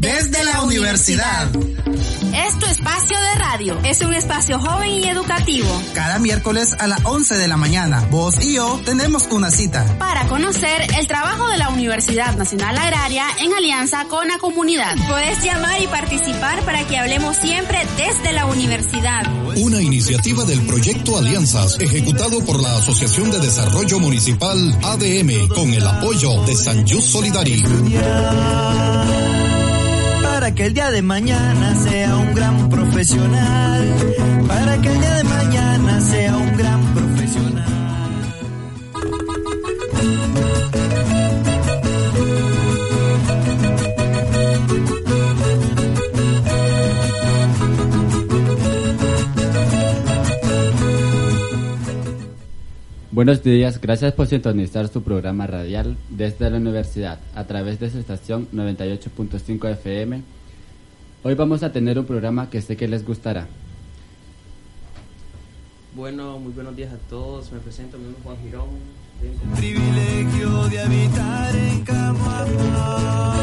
Desde la universidad. Es tu espacio de radio. Es un espacio joven y educativo. Cada miércoles a las 11 de la mañana, vos y yo tenemos una cita. Para conocer el trabajo de la Universidad Nacional Agraria en alianza con la comunidad. Puedes llamar y participar para que hablemos siempre desde la universidad. Una iniciativa del proyecto Alianzas, ejecutado por la Asociación de Desarrollo Municipal ADM, con el apoyo de San Just Solidari para que el día de mañana sea un gran profesional, para que el día de mañana sea un gran profesional. Buenos días, gracias por sintonizar su programa radial desde la universidad a través de su estación 98.5 FM. Hoy vamos a tener un programa que sé que les gustará. Bueno, muy buenos días a todos. Me presento, mi nombre es Juan Girón. Privilegio de habitar en Camuapa,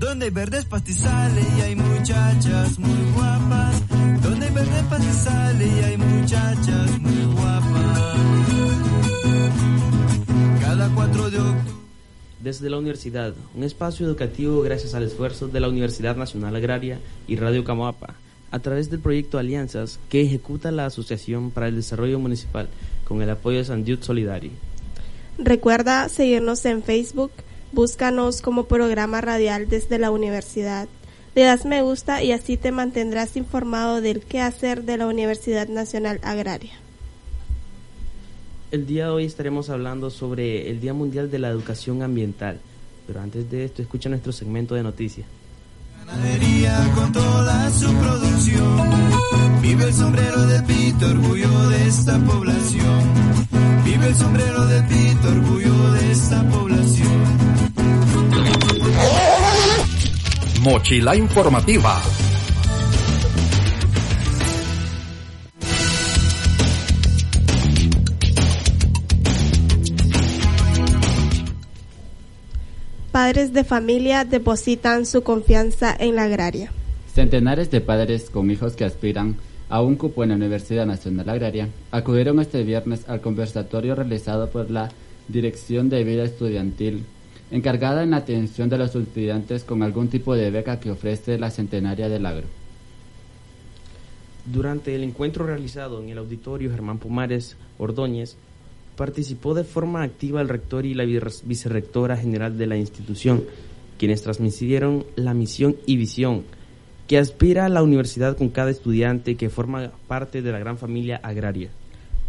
donde hay verdes pastizales y hay muchachas muy guapas. Donde hay verdes pastizales y hay muchachas muy guapas. Cada 4 de octubre. Desde la universidad, un espacio educativo gracias al esfuerzo de la Universidad Nacional Agraria y Radio Camoapa, a través del proyecto Alianzas que ejecuta la Asociación para el Desarrollo Municipal con el apoyo de San Jude Solidari. Recuerda seguirnos en Facebook, búscanos como programa radial desde la universidad. Le das me gusta y así te mantendrás informado del quehacer de la Universidad Nacional Agraria. El día de hoy estaremos hablando sobre el Día Mundial de la Educación Ambiental, pero antes de esto escucha nuestro segmento de noticias. Ganadería con toda su producción. Vive el sombrero de Pito, orgullo de esta población. Vive el sombrero de Pito, orgullo de esta población. Mochila informativa. Padres de familia depositan su confianza en la agraria. Centenares de padres con hijos que aspiran a un cupo en la Universidad Nacional Agraria acudieron este viernes al conversatorio realizado por la Dirección de Vida Estudiantil, encargada en la atención de los estudiantes con algún tipo de beca que ofrece la Centenaria del Agro. Durante el encuentro realizado en el auditorio Germán Pumares Ordóñez, participó de forma activa el rector y la vicerrectora general de la institución, quienes transmitieron la misión y visión que aspira a la universidad con cada estudiante que forma parte de la gran familia agraria.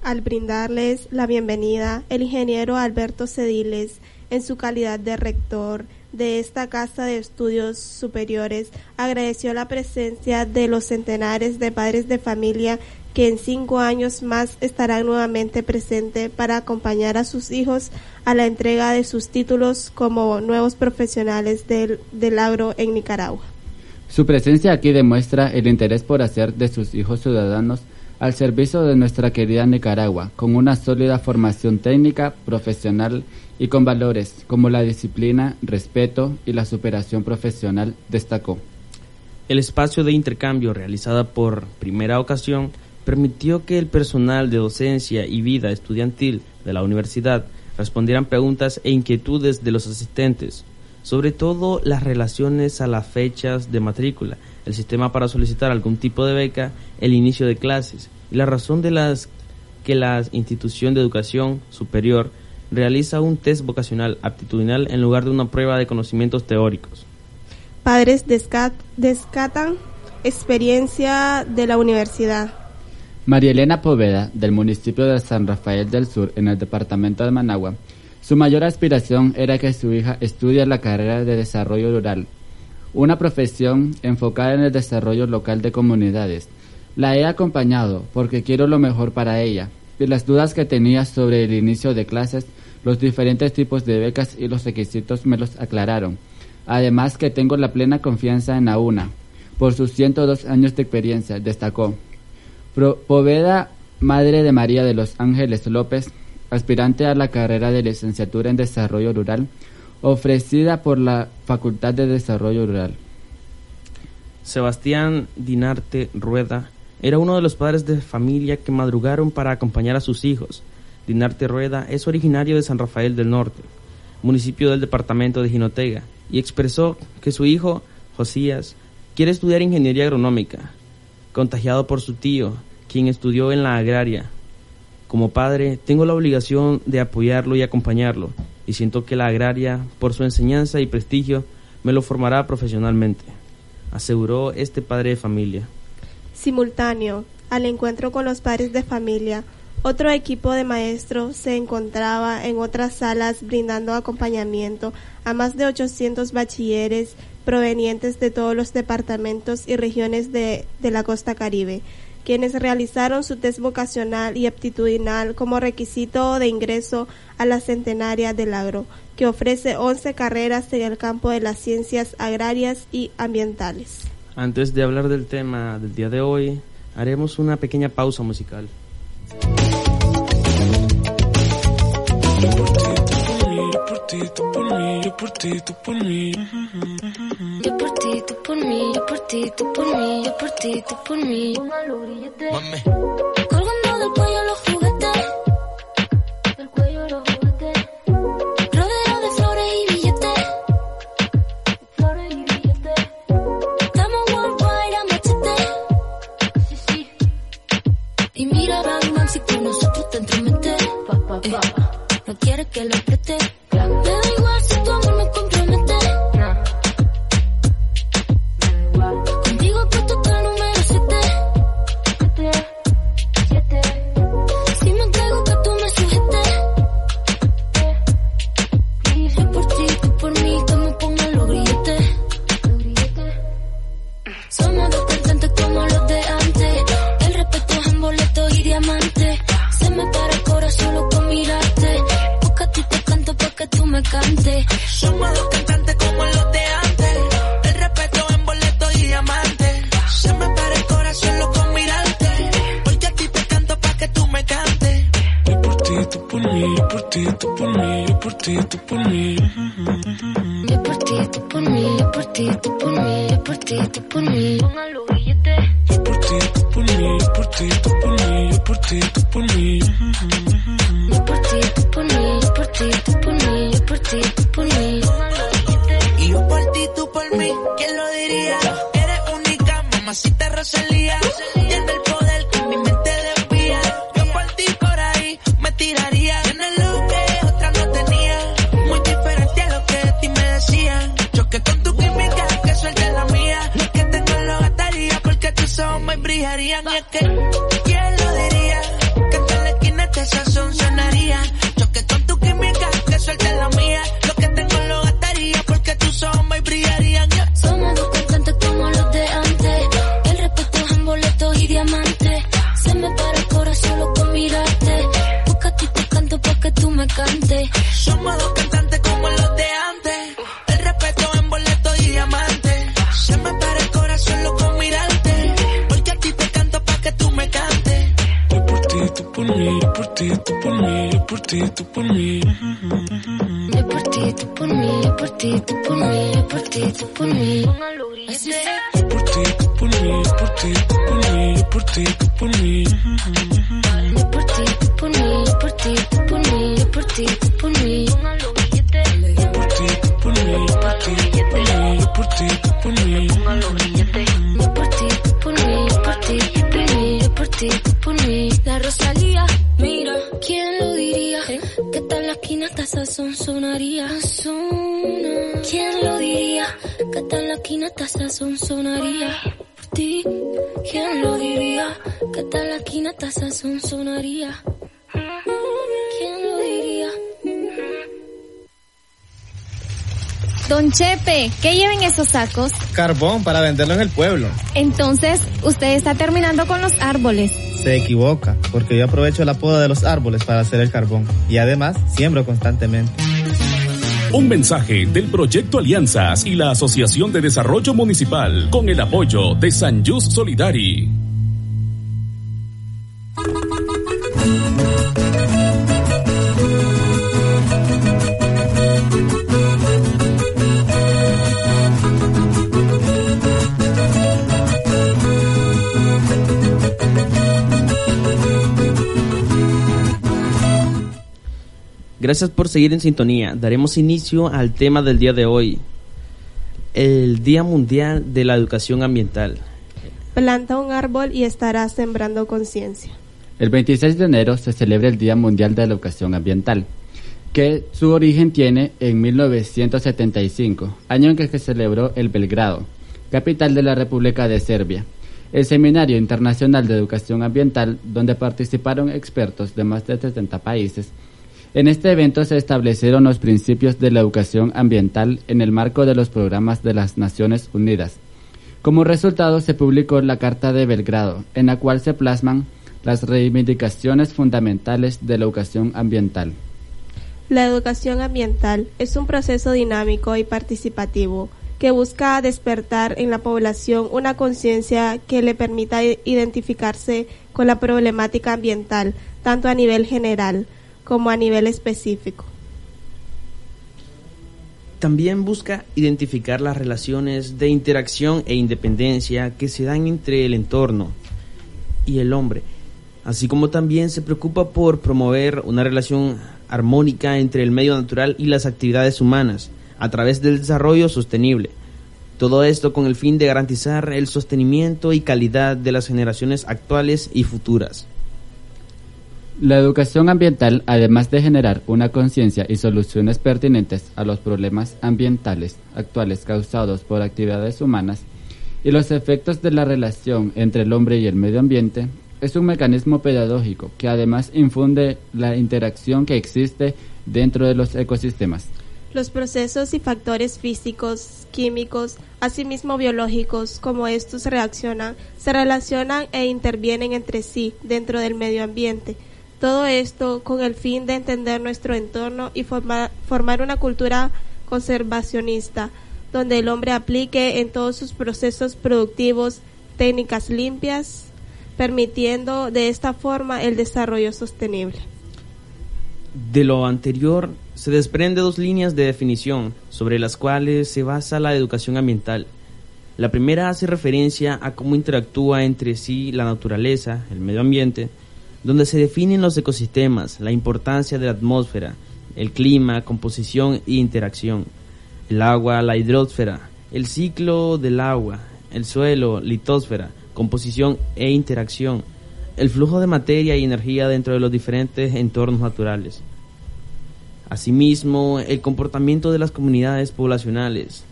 Al brindarles la bienvenida, el ingeniero Alberto Cediles, en su calidad de rector de esta Casa de Estudios Superiores, agradeció la presencia de los centenares de padres de familia que en cinco años más estarán nuevamente presentes para acompañar a sus hijos a la entrega de sus títulos como nuevos profesionales del, del agro en Nicaragua. Su presencia aquí demuestra el interés por hacer de sus hijos ciudadanos al servicio de nuestra querida Nicaragua, con una sólida formación técnica, profesional y con valores como la disciplina, respeto y la superación profesional, destacó. El espacio de intercambio realizada por primera ocasión permitió que el personal de docencia y vida estudiantil de la universidad respondieran preguntas e inquietudes de los asistentes, sobre todo las relaciones a las fechas de matrícula, el sistema para solicitar algún tipo de beca, el inicio de clases y la razón de las que la institución de educación superior realiza un test vocacional aptitudinal en lugar de una prueba de conocimientos teóricos. Padres descatan experiencia de la universidad. María Elena Poveda, del municipio de San Rafael del Sur, en el departamento de Managua, su mayor aspiración era que su hija estudie la carrera de desarrollo rural una profesión enfocada en el desarrollo local de comunidades. La he acompañado porque quiero lo mejor para ella y las dudas que tenía sobre el inicio de clases, los diferentes tipos de becas y los requisitos me los aclararon. Además que tengo la plena confianza en la UNA, por sus 102 años de experiencia, destacó. Poveda, madre de María de los Ángeles López, aspirante a la carrera de licenciatura en Desarrollo Rural, ofrecida por la Facultad de Desarrollo Rural. Sebastián Dinarte Rueda era uno de los padres de familia que madrugaron para acompañar a sus hijos. Dinarte Rueda es originario de San Rafael del Norte, municipio del departamento de Jinotega, y expresó que su hijo, Josías, quiere estudiar ingeniería agronómica, contagiado por su tío, quien estudió en la agraria. Como padre, tengo la obligación de apoyarlo y acompañarlo, y siento que la agraria, por su enseñanza y prestigio, me lo formará profesionalmente, aseguró este padre de familia. Simultáneo al encuentro con los padres de familia, otro equipo de maestros se encontraba en otras salas brindando acompañamiento a más de 800 bachilleres provenientes de todos los departamentos y regiones de, de la costa caribe, quienes realizaron su test vocacional y aptitudinal como requisito de ingreso a la Centenaria del Agro, que ofrece 11 carreras en el campo de las ciencias agrarias y ambientales. Antes de hablar del tema del día de hoy, haremos una pequeña pausa musical. ti, tú por mí, yo por ti, tú por mí. Yo por ti, tú por mí, yo por ti, tú por mí, yo por ti, tú por mí. Mami. Colgando del cuello los juguetes, del cuello los juguetes. Rodeo de flores y billetes, flores y billetes. Estamos worldwide a machete. Sí, sí. Y mira, Batman, si con nosotros te entrometes. Pa, pa, pa. Eh, no quieres que lo preste. ¿Qué lleven esos sacos? Carbón para venderlo en el pueblo. Entonces, usted está terminando con los árboles. Se equivoca, porque yo aprovecho la poda de los árboles para hacer el carbón y además siembro constantemente. Un mensaje del Proyecto Alianzas y la Asociación de Desarrollo Municipal con el apoyo de San Just Solidari. Gracias por seguir en sintonía. Daremos inicio al tema del día de hoy, el Día Mundial de la Educación Ambiental. Planta un árbol y estarás sembrando conciencia. El 26 de enero se celebra el Día Mundial de la Educación Ambiental, que su origen tiene en 1975, año en que se celebró el Belgrado, capital de la República de Serbia, el Seminario Internacional de Educación Ambiental, donde participaron expertos de más de 70 países en este evento se establecieron los principios de la educación ambiental en el marco de los programas de las Naciones Unidas. Como resultado se publicó la Carta de Belgrado, en la cual se plasman las reivindicaciones fundamentales de la educación ambiental. La educación ambiental es un proceso dinámico y participativo que busca despertar en la población una conciencia que le permita identificarse con la problemática ambiental, tanto a nivel general como a nivel específico. También busca identificar las relaciones de interacción e independencia que se dan entre el entorno y el hombre, así como también se preocupa por promover una relación armónica entre el medio natural y las actividades humanas a través del desarrollo sostenible. Todo esto con el fin de garantizar el sostenimiento y calidad de las generaciones actuales y futuras. La educación ambiental, además de generar una conciencia y soluciones pertinentes a los problemas ambientales actuales causados por actividades humanas y los efectos de la relación entre el hombre y el medio ambiente, es un mecanismo pedagógico que además infunde la interacción que existe dentro de los ecosistemas. Los procesos y factores físicos, químicos, asimismo biológicos, como estos reaccionan, se relacionan e intervienen entre sí dentro del medio ambiente todo esto con el fin de entender nuestro entorno y formar, formar una cultura conservacionista, donde el hombre aplique en todos sus procesos productivos técnicas limpias, permitiendo de esta forma el desarrollo sostenible. De lo anterior se desprende dos líneas de definición sobre las cuales se basa la educación ambiental. La primera hace referencia a cómo interactúa entre sí la naturaleza, el medio ambiente, donde se definen los ecosistemas, la importancia de la atmósfera, el clima, composición e interacción, el agua, la hidrósfera, el ciclo del agua, el suelo, litósfera, composición e interacción, el flujo de materia y energía dentro de los diferentes entornos naturales. Asimismo, el comportamiento de las comunidades poblacionales,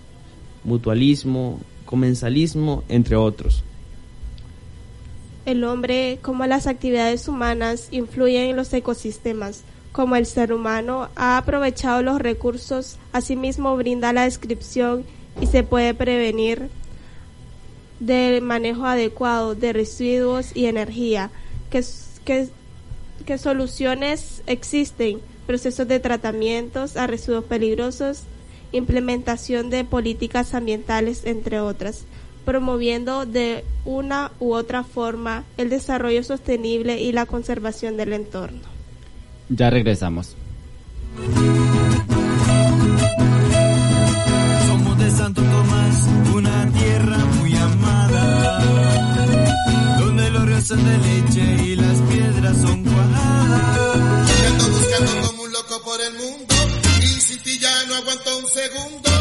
mutualismo, comensalismo, entre otros el hombre como las actividades humanas influyen en los ecosistemas, como el ser humano ha aprovechado los recursos, asimismo brinda la descripción y se puede prevenir del manejo adecuado de residuos y energía, que, soluciones existen, procesos de tratamientos a residuos peligrosos, implementación de políticas ambientales, entre otras promoviendo de una u otra forma el desarrollo sostenible y la conservación del entorno. Ya regresamos. Somos de Santo Tomás, una tierra muy amada, donde los ríos son de leche y las piedras son cuajadas. Yo ando buscando como un loco por el mundo, y si ti ya no aguanto un segundo,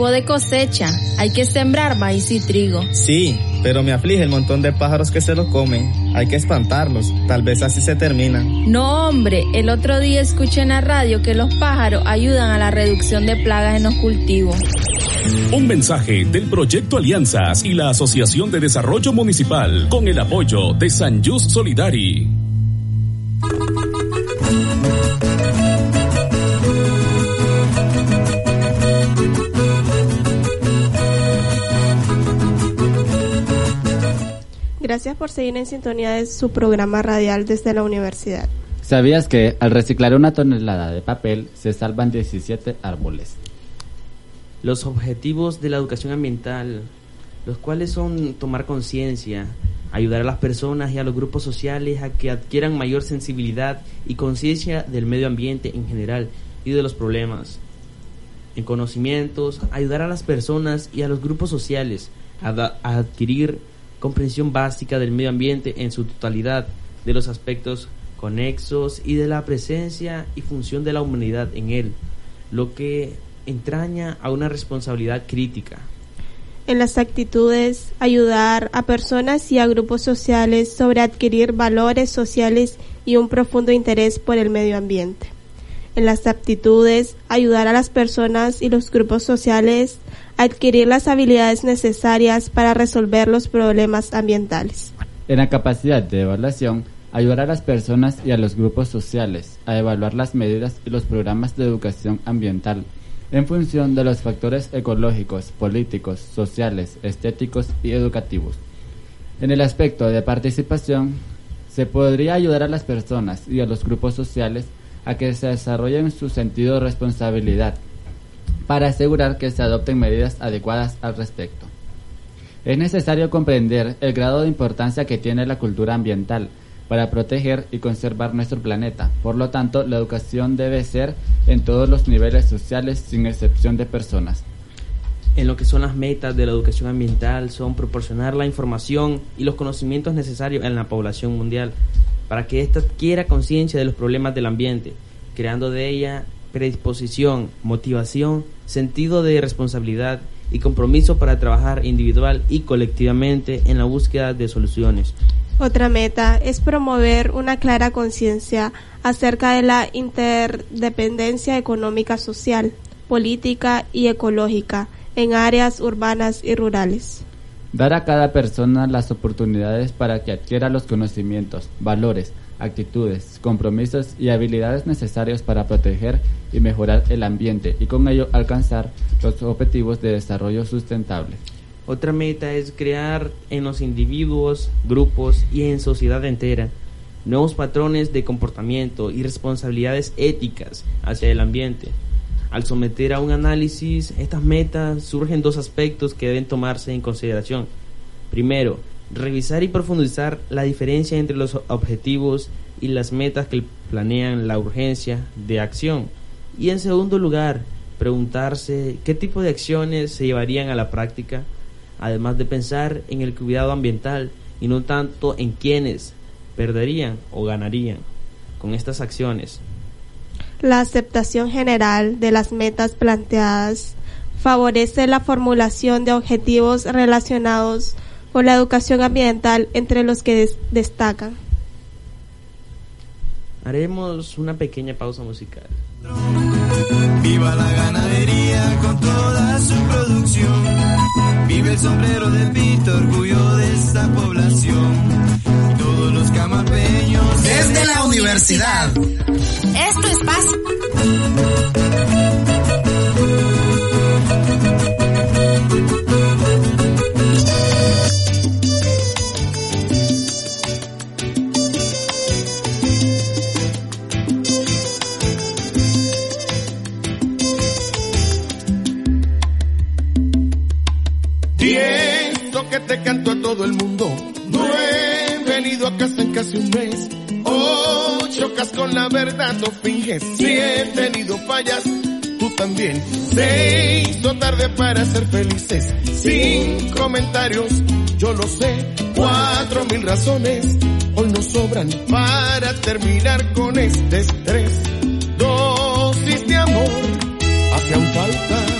tiempo de cosecha. Hay que sembrar maíz y trigo. Sí, pero me aflige el montón de pájaros que se lo comen. Hay que espantarlos. Tal vez así se termina. No, hombre, el otro día escuché en la radio que los pájaros ayudan a la reducción de plagas en los cultivos. Un mensaje del Proyecto Alianzas y la Asociación de Desarrollo Municipal con el apoyo de San Just Solidari. Gracias por seguir en sintonía de su programa radial desde la universidad. ¿Sabías que al reciclar una tonelada de papel se salvan 17 árboles? Los objetivos de la educación ambiental, los cuales son tomar conciencia, ayudar a las personas y a los grupos sociales a que adquieran mayor sensibilidad y conciencia del medio ambiente en general y de los problemas. En conocimientos, ayudar a las personas y a los grupos sociales a, a adquirir comprensión básica del medio ambiente en su totalidad, de los aspectos conexos y de la presencia y función de la humanidad en él, lo que entraña a una responsabilidad crítica. En las actitudes, ayudar a personas y a grupos sociales sobre adquirir valores sociales y un profundo interés por el medio ambiente. En las aptitudes, ayudar a las personas y los grupos sociales a adquirir las habilidades necesarias para resolver los problemas ambientales. En la capacidad de evaluación, ayudar a las personas y a los grupos sociales a evaluar las medidas y los programas de educación ambiental en función de los factores ecológicos, políticos, sociales, estéticos y educativos. En el aspecto de participación, se podría ayudar a las personas y a los grupos sociales a que se desarrollen su sentido de responsabilidad para asegurar que se adopten medidas adecuadas al respecto. Es necesario comprender el grado de importancia que tiene la cultura ambiental para proteger y conservar nuestro planeta. Por lo tanto, la educación debe ser en todos los niveles sociales sin excepción de personas. En lo que son las metas de la educación ambiental son proporcionar la información y los conocimientos necesarios en la población mundial para que ésta adquiera conciencia de los problemas del ambiente, creando de ella predisposición, motivación, sentido de responsabilidad y compromiso para trabajar individual y colectivamente en la búsqueda de soluciones. Otra meta es promover una clara conciencia acerca de la interdependencia económica social, política y ecológica en áreas urbanas y rurales. Dar a cada persona las oportunidades para que adquiera los conocimientos, valores, actitudes, compromisos y habilidades necesarios para proteger y mejorar el ambiente y con ello alcanzar los objetivos de desarrollo sustentable. Otra meta es crear en los individuos, grupos y en sociedad entera nuevos patrones de comportamiento y responsabilidades éticas hacia el ambiente. Al someter a un análisis estas metas surgen dos aspectos que deben tomarse en consideración. Primero, revisar y profundizar la diferencia entre los objetivos y las metas que planean la urgencia de acción. Y en segundo lugar, preguntarse qué tipo de acciones se llevarían a la práctica, además de pensar en el cuidado ambiental y no tanto en quiénes perderían o ganarían con estas acciones. La aceptación general de las metas planteadas favorece la formulación de objetivos relacionados con la educación ambiental entre los que des- destacan. Haremos una pequeña pausa musical. Viva la ganadería con toda su producción. Vive el sombrero del pito, orgullo de esta población. Todos los camapeños. Desde la universidad. Esto es paz. Siento que te canto a todo el mundo. No venido a casa en casi un mes. Oh, chocas con la verdad, no finges. Si he tenido fallas, tú también. Se hizo tarde para ser felices. Sin comentarios, yo lo sé. Cuatro mil razones hoy nos sobran para terminar con este estrés. Dosis de amor hacían falta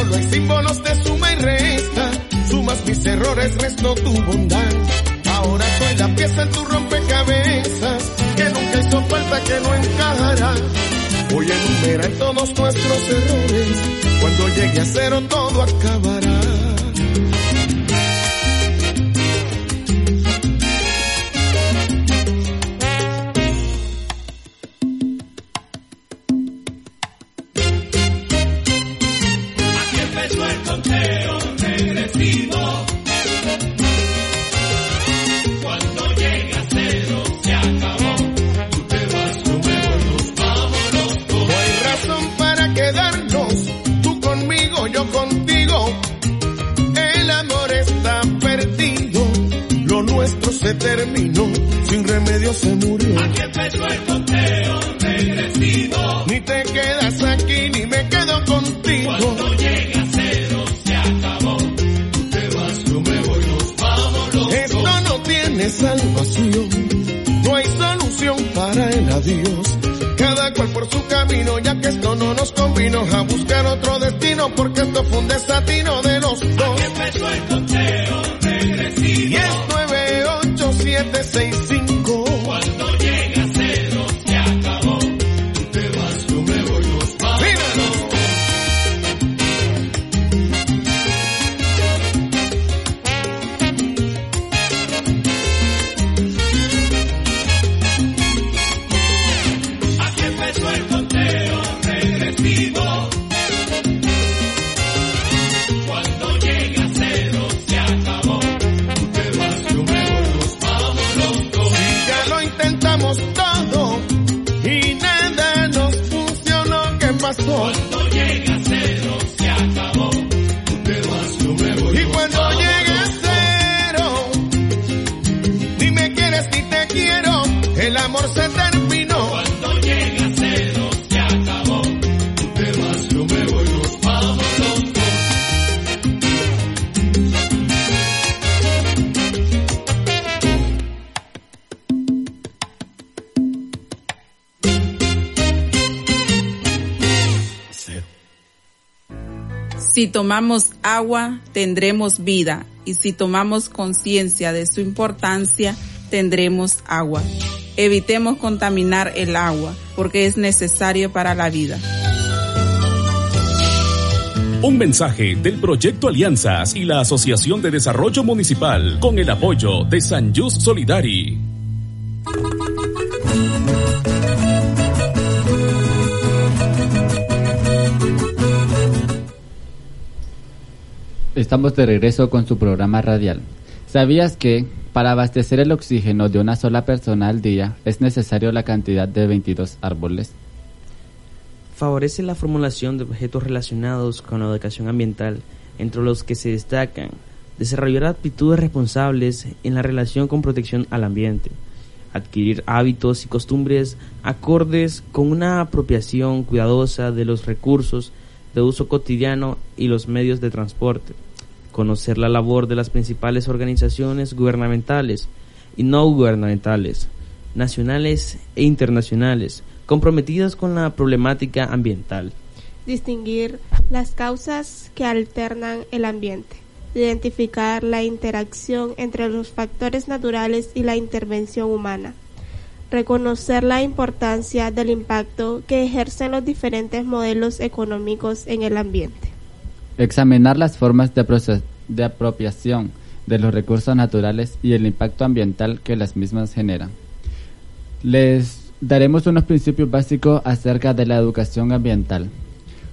Solo hay símbolos de suma y resta. Sumas mis errores, resto tu bondad. Ahora soy la pieza en tu rompecabezas que nunca hizo falta que no encajará. Voy a enumerar todos nuestros errores. Cuando llegue a cero todo acabará. Tomamos agua, tendremos vida, y si tomamos conciencia de su importancia, tendremos agua. Evitemos contaminar el agua, porque es necesario para la vida. Un mensaje del Proyecto Alianzas y la Asociación de Desarrollo Municipal con el apoyo de San Just Solidari. Estamos de regreso con su programa radial. ¿Sabías que para abastecer el oxígeno de una sola persona al día es necesario la cantidad de 22 árboles? Favorece la formulación de objetos relacionados con la educación ambiental, entre los que se destacan desarrollar actitudes responsables en la relación con protección al ambiente, adquirir hábitos y costumbres acordes con una apropiación cuidadosa de los recursos de uso cotidiano y los medios de transporte, conocer la labor de las principales organizaciones gubernamentales y no gubernamentales, nacionales e internacionales, comprometidas con la problemática ambiental. Distinguir las causas que alternan el ambiente. Identificar la interacción entre los factores naturales y la intervención humana. reconocer la importancia del impacto que ejercen los diferentes modelos económicos en el ambiente. Examinar las formas de, apropiación de los recursos naturales y el impacto ambiental que las mismas generan. Les daremos unos principios básicos acerca de la educación ambiental.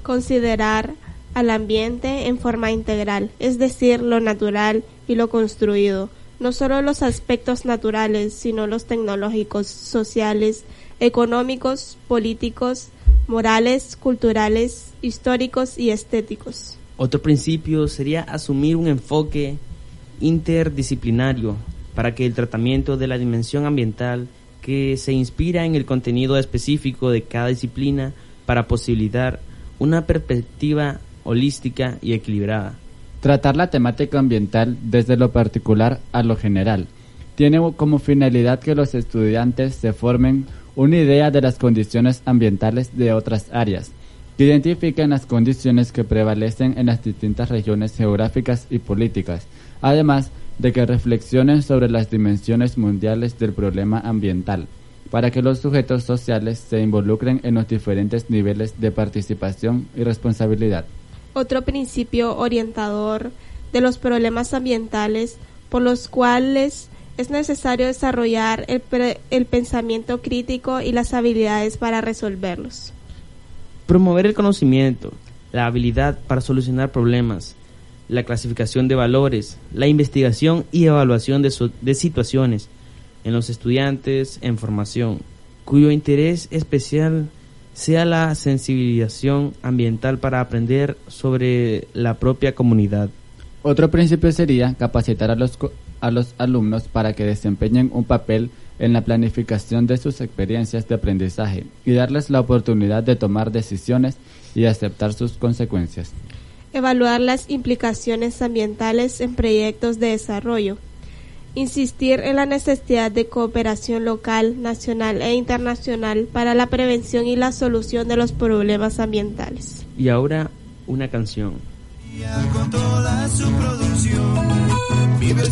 Considerar al ambiente en forma integral, es decir, lo natural y lo construido, no solo los aspectos naturales, sino los tecnológicos, sociales, económicos, políticos, morales, culturales, históricos y estéticos. Otro principio sería asumir un enfoque interdisciplinario para que el tratamiento de la dimensión ambiental que se inspira en el contenido específico de cada disciplina para posibilitar una perspectiva holística y equilibrada. Tratar la temática ambiental desde lo particular a lo general. Tiene como finalidad que los estudiantes se formen una idea de las condiciones ambientales de otras áreas, que identifiquen las condiciones que prevalecen en las distintas regiones geográficas y políticas, además de que reflexionen sobre las dimensiones mundiales del problema ambiental, para que los sujetos sociales se involucren en los diferentes niveles de participación y responsabilidad. Otro principio orientador de los problemas ambientales por los cuales es necesario desarrollar el pensamiento crítico y las habilidades para resolverlos. Promover el conocimiento, la habilidad para solucionar problemas, la clasificación de valores, la investigación y evaluación de, situaciones en los estudiantes en formación, cuyo interés especial sea la sensibilización ambiental para aprender sobre la propia comunidad. Otro principio sería capacitar a los, a los alumnos para que desempeñen un papel en la planificación de sus experiencias de aprendizaje y darles la oportunidad de tomar decisiones y aceptar sus consecuencias. Evaluar las implicaciones ambientales en proyectos de desarrollo. Insistir en la necesidad de cooperación local, nacional e internacional para la prevención y la solución de los problemas ambientales. Y ahora una canción. Con toda su producción. Vive el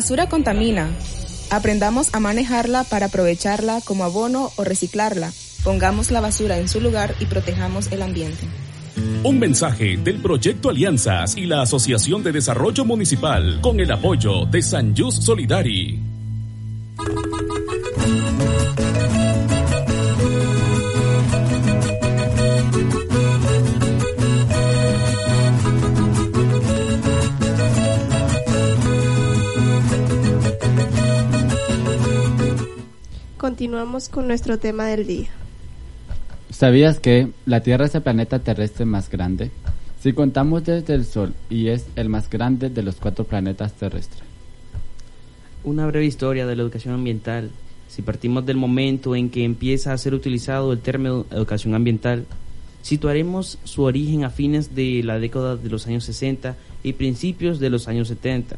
Basura contamina. Aprendamos a manejarla para aprovecharla como abono o reciclarla. Pongamos la basura en su lugar y protejamos el ambiente. Un mensaje del Proyecto Alianzas y la Asociación de Desarrollo Municipal con el apoyo de San Just Solidari. Continuamos con nuestro tema del día. ¿Sabías que la Tierra es el planeta terrestre más grande? Si contamos desde el Sol y es el más grande de los cuatro planetas terrestres. Una breve historia de la educación ambiental. Si partimos del momento en que empieza a ser utilizado el término educación ambiental, situaremos su origen a fines de la década de los años 60 y principios de los años 70,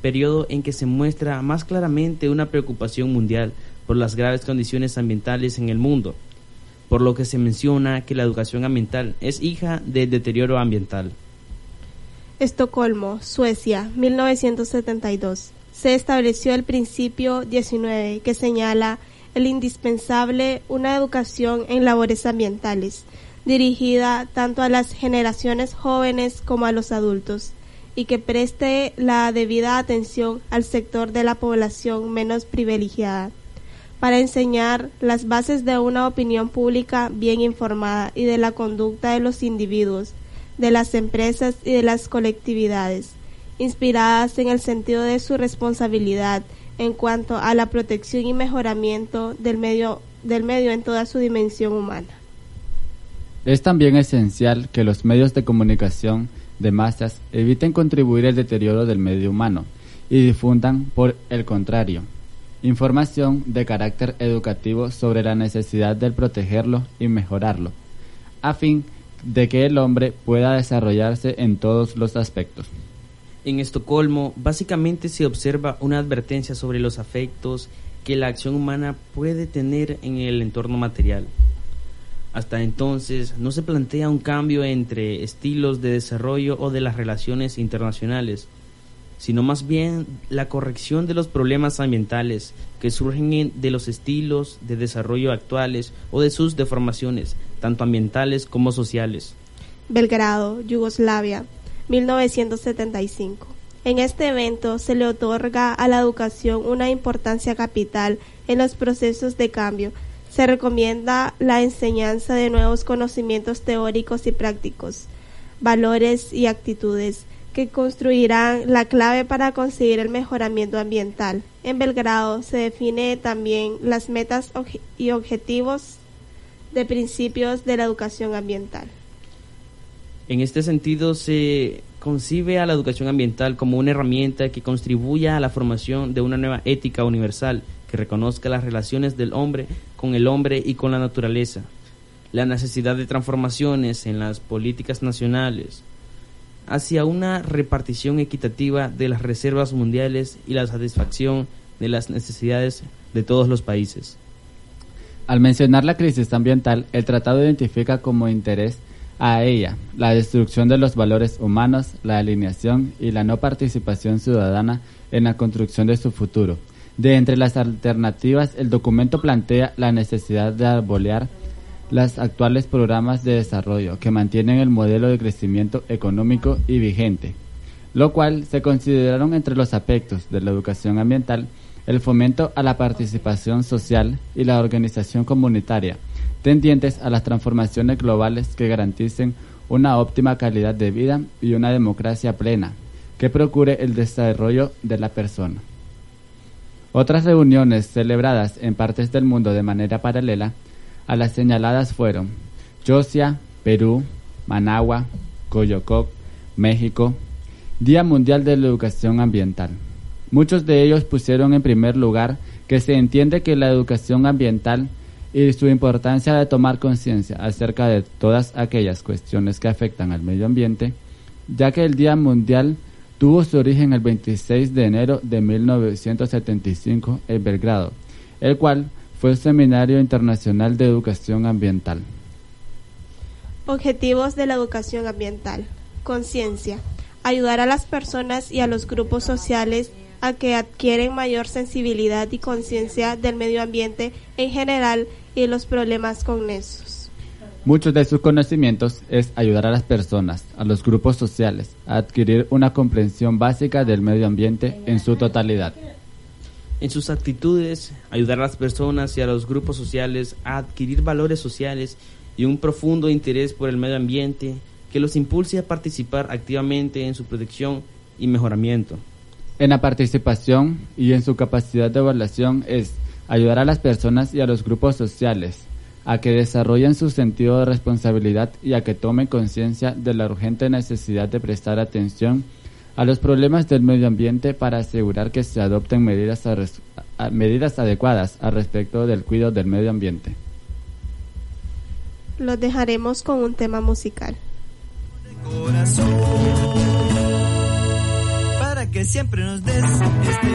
periodo en que se muestra más claramente una preocupación mundial por las graves condiciones ambientales en el mundo, por lo que se menciona que la educación ambiental es hija del deterioro ambiental. Estocolmo, Suecia, 1972. Se estableció el principio 19 que señala el indispensable una educación en labores ambientales, dirigida tanto a las generaciones jóvenes como a los adultos, y que preste la debida atención al sector de la población menos privilegiada para enseñar las bases de una opinión pública bien informada y de la conducta de los individuos, de las empresas y de las colectividades, inspiradas en el sentido de su responsabilidad en cuanto a la protección y mejoramiento del medio, del medio en toda su dimensión humana. Es también esencial que los medios de comunicación de masas eviten contribuir al deterioro del medio humano y difundan, por el contrario, información de carácter educativo sobre la necesidad de protegerlo y mejorarlo, a fin de que el hombre pueda desarrollarse en todos los aspectos. En Estocolmo, básicamente se observa una advertencia sobre los afectos que la acción humana puede tener en el entorno material. Hasta entonces no se plantea un cambio entre estilos de desarrollo o de las relaciones internacionales, sino más bien la corrección de los problemas ambientales que surgen de los estilos de desarrollo actuales o de sus deformaciones, tanto ambientales como sociales. Belgrado, Yugoslavia, 1975. En este evento se le otorga a la educación una importancia capital en los procesos de cambio. Se recomienda la enseñanza de nuevos conocimientos teóricos y prácticos, valores y actitudes que construirán la clave para conseguir el mejoramiento ambiental. En Belgrado se define también las metas y objetivos de principios de la educación ambiental. En este sentido se concibe a la educación ambiental como una herramienta que contribuya a la formación de una nueva ética universal que reconozca las relaciones del hombre con el hombre y con la naturaleza, la necesidad de transformaciones en las políticas nacionales, hacia una repartición equitativa de las reservas mundiales y la satisfacción de las necesidades de todos los países. Al mencionar la crisis ambiental, el tratado identifica como interés a ella la destrucción de los valores humanos, la alineación y la no participación ciudadana en la construcción de su futuro. De entre las alternativas, el documento plantea la necesidad de arbolear los actuales programas de desarrollo que mantienen el modelo de crecimiento económico y vigente, lo cual se consideraron entre los aspectos de la educación ambiental el fomento a la participación social y la organización comunitaria, tendientes a las transformaciones globales que garanticen una óptima calidad de vida y una democracia plena, que procure el desarrollo de la persona. Otras reuniones celebradas en partes del mundo de manera paralela a las señaladas fueron Yosia, Perú, Managua, Coyococ, México, Día Mundial de la Educación Ambiental. Muchos de ellos pusieron en primer lugar que se entiende que la educación ambiental y su importancia de tomar conciencia acerca de todas aquellas cuestiones que afectan al medio ambiente, ya que el Día Mundial tuvo su origen el 26 de enero de 1975 en Belgrado, el cual fue el Seminario Internacional de Educación Ambiental. Objetivos de la educación ambiental. conciencia, ayudar a las personas y a los grupos sociales a que adquieren mayor sensibilidad y conciencia del medio ambiente en general y los problemas conexos. Muchos de sus conocimientos es ayudar a las personas, a los grupos sociales, a adquirir una comprensión básica del medio ambiente en su totalidad. En sus actitudes, ayudar a las personas y a los grupos sociales a adquirir valores sociales y un profundo interés por el medio ambiente que los impulse a participar activamente en su protección y mejoramiento. En la participación y en su capacidad de evaluación es ayudar a las personas y a los grupos sociales a que desarrollen su sentido de responsabilidad y a que tomen conciencia de la urgente necesidad de prestar atención a los problemas del medio ambiente para asegurar que se adopten medidas, a res- a- medidas adecuadas al respecto del cuidado del medio ambiente. Los dejaremos con un tema musical. para que siempre nos des este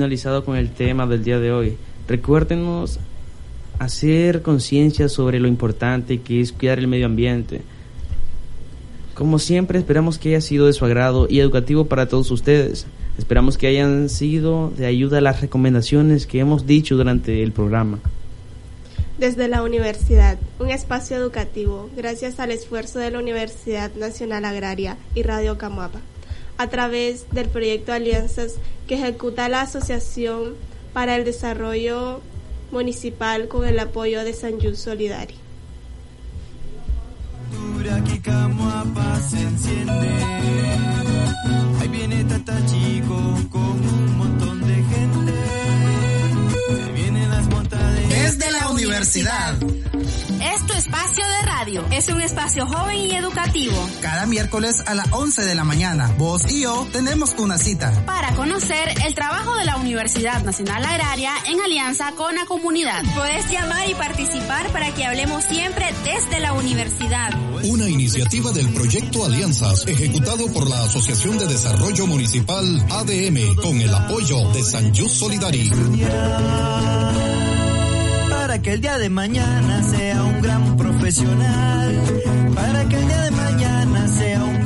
finalizado con el tema del día de hoy. Recuérdenos hacer conciencia sobre lo importante que es cuidar el medio ambiente. Como siempre, esperamos que haya sido de su agrado y educativo para todos ustedes. Esperamos que hayan sido de ayuda las recomendaciones que hemos dicho durante el programa. Desde la universidad, un espacio educativo, gracias al esfuerzo de la Universidad Nacional Agraria y Radio Camuapa, a través del proyecto Alianzas que ejecuta la Asociación para el Desarrollo Municipal con el apoyo de San Just Solidari. Universidad. Es tu espacio de radio. Es un espacio joven y educativo Cada miércoles a las 11 de la mañana, vos y yo tenemos una cita. para conocer el trabajo de la Universidad Nacional Agraria en alianza con la comunidad. Puedes llamar y participar para que hablemos siempre desde la universidad. Una iniciativa del proyecto Alianzas, ejecutado por la Asociación de Desarrollo Municipal ADM, con el apoyo de San Just Solidari. Para que el día de mañana sea un gran profesional. Para que el día de mañana sea un.